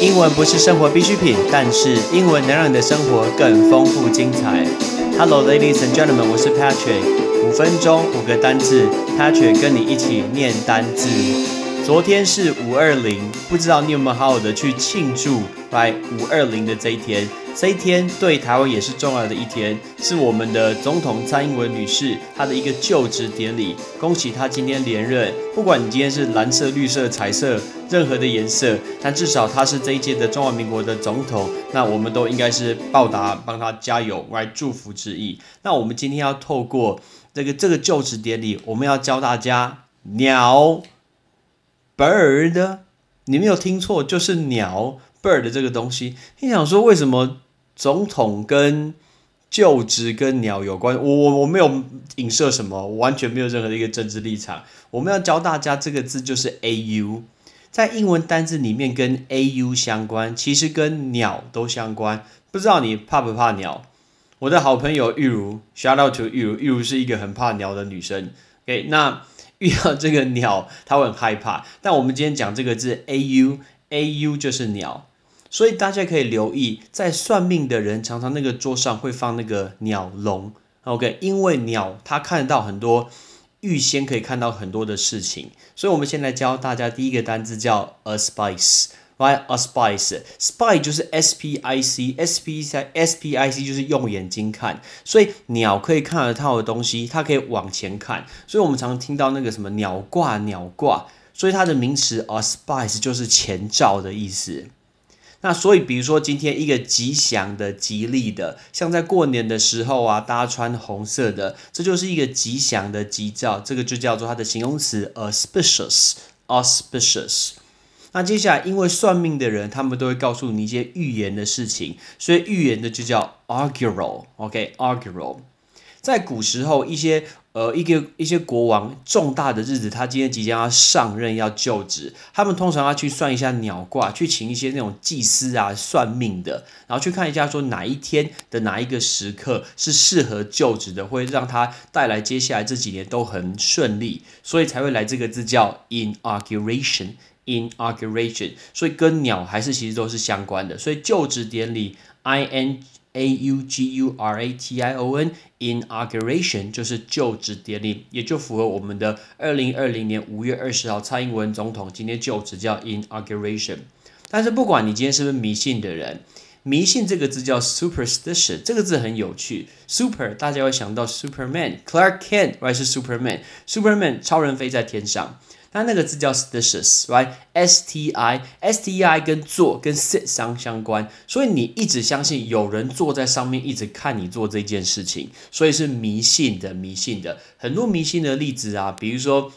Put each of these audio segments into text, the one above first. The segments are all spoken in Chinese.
英文不是生活必需品，但是英文能让你的生活更丰富精彩。Hello, ladies and gentlemen，我是 Patrick。五分钟五个单字，Patrick 跟你一起念单字。昨天是五二零，不知道你有没有好好的去庆祝来五二零的这一天？这一天对台湾也是重要的一天，是我们的总统蔡英文女士她的一个就职典礼。恭喜她今天连任，不管你今天是蓝色、绿色、彩色，任何的颜色，但至少她是这一届的中华民国的总统，那我们都应该是报答帮她加油来祝福之意。那我们今天要透过这个这个就职典礼，我们要教大家鸟。bird，你没有听错，就是鸟 bird 这个东西。你想说为什么总统跟就职跟鸟有关？我我我没有影射什么，我完全没有任何的一个政治立场。我们要教大家这个字就是 a u，在英文单字里面跟 a u 相关，其实跟鸟都相关。不知道你怕不怕鸟？我的好朋友玉如，shout out to 玉如，玉如是一个很怕鸟的女生。OK，那。遇到这个鸟，它会很害怕。但我们今天讲这个字 a u a u 就是鸟，所以大家可以留意，在算命的人常常那个桌上会放那个鸟笼。OK，因为鸟它看得到很多，预先可以看到很多的事情，所以我们先来教大家第一个单字叫 a spice。Right, a spice, spy 就是 S P I C, S P I S P I C 就是用眼睛看，所以鸟可以看得到的东西，它可以往前看，所以我们常听到那个什么鸟挂鸟挂，所以它的名词 a spice 就是前兆的意思。那所以比如说今天一个吉祥的、吉利的，像在过年的时候啊，大家穿红色的，这就是一个吉祥的吉兆，这个就叫做它的形容词 auspicious, auspicious。那接下来，因为算命的人，他们都会告诉你一些预言的事情，所以预言的就叫 augural，OK，augural。在古时候，一些呃一个一些国王重大的日子，他今天即将要上任要就职，他们通常要去算一下鸟卦，去请一些那种祭司啊算命的，然后去看一下说哪一天的哪一个时刻是适合就职的，会让他带来接下来这几年都很顺利，所以才会来这个字叫 inauguration。inauguration，所以跟鸟还是其实都是相关的，所以就职典礼 i n a u g u r a t i o n 就是就职典礼，也就符合我们的二零二零年五月二十号蔡英文总统今天就职叫 inauguration。但是不管你今天是不是迷信的人，迷信这个字叫 superstition，这个字很有趣，super 大家会想到 Superman，Clark Kent 还是 Superman，Superman 超人飞在天上。它那个字叫 stitious，right？S T I S T I 跟坐跟 sit 相相关，所以你一直相信有人坐在上面，一直看你做这件事情，所以是迷信的，迷信的。很多迷信的例子啊，比如说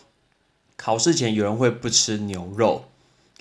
考试前有人会不吃牛肉。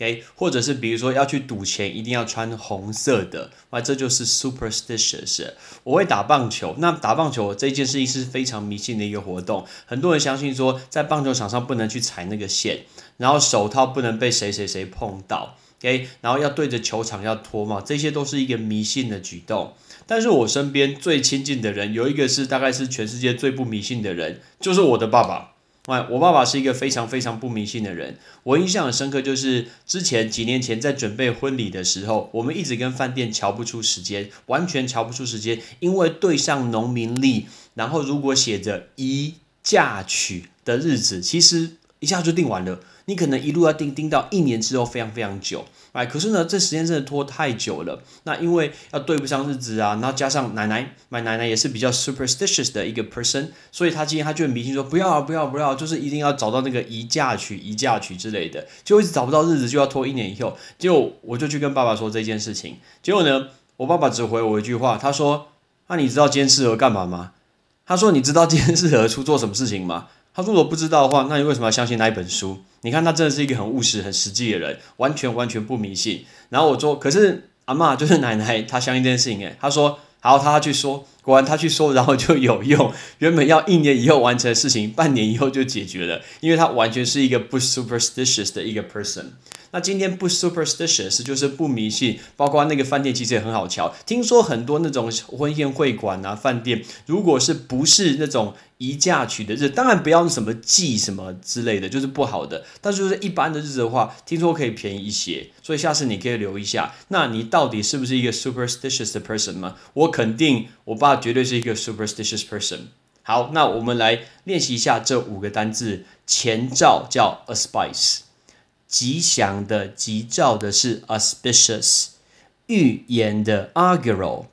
OK，或者是比如说要去赌钱，一定要穿红色的，哇，这就是 superstitious。我会打棒球，那打棒球这件事情是非常迷信的一个活动，很多人相信说在棒球场上不能去踩那个线，然后手套不能被谁谁谁碰到，OK，然后要对着球场要脱帽，这些都是一个迷信的举动。但是我身边最亲近的人有一个是大概是全世界最不迷信的人，就是我的爸爸。哎，我爸爸是一个非常非常不迷信的人。我印象很深刻，就是之前几年前在准备婚礼的时候，我们一直跟饭店瞧不出时间，完全瞧不出时间，因为对上农民历，然后如果写着宜嫁娶的日子，其实一下就定完了。你可能一路要盯盯到一年之后，非常非常久，哎，可是呢，这时间真的拖太久了。那因为要对不上日子啊，然后加上奶奶，买奶奶也是比较 superstitious 的一个 person，所以他今天他就很迷信，说不要啊不要不要，就是一定要找到那个宜嫁娶、宜嫁娶之类的，就一直找不到日子，就要拖一年以后。结果我就去跟爸爸说这件事情，结果呢，我爸爸只回我一句话，他说：“那你知道今天适合干嘛吗？”他说：“你知道今天适合出做什么事情吗？”他：“如果不知道的话，那你为什么要相信那一本书？你看，他真的是一个很务实、很实际的人，完全完全不迷信。然后我说，可是阿妈就是奶奶，她相信这件事情。诶，她说好，她去说，果然她去说，然后就有用。原本要一年以后完成的事情，半年以后就解决了，因为他完全是一个不 superstitious 的一个 person。那今天不 superstitious 就是不迷信，包括那个饭店其实也很好瞧。听说很多那种婚宴会馆啊、饭店，如果是不是那种宜嫁娶的日，当然不要什么忌什么之类的，就是不好的。但是就是一般的日子的话，听说可以便宜一些，所以下次你可以留一下。那你到底是不是一个 superstitious 的 person 吗？我肯定，我爸绝对是一个 superstitious person。好，那我们来练习一下这五个单字。前兆叫 a spice，吉祥的、吉兆的是 auspicious，预言的 augural，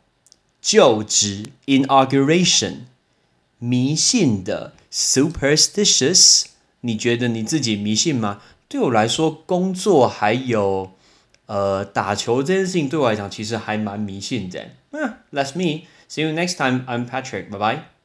就职 inauguration，迷信的 superstitious。你觉得你自己迷信吗？对我来说，工作还有呃打球这件事情，对我来讲其实还蛮迷信的。嗯，That's me. See you next time. I'm Patrick. Bye bye.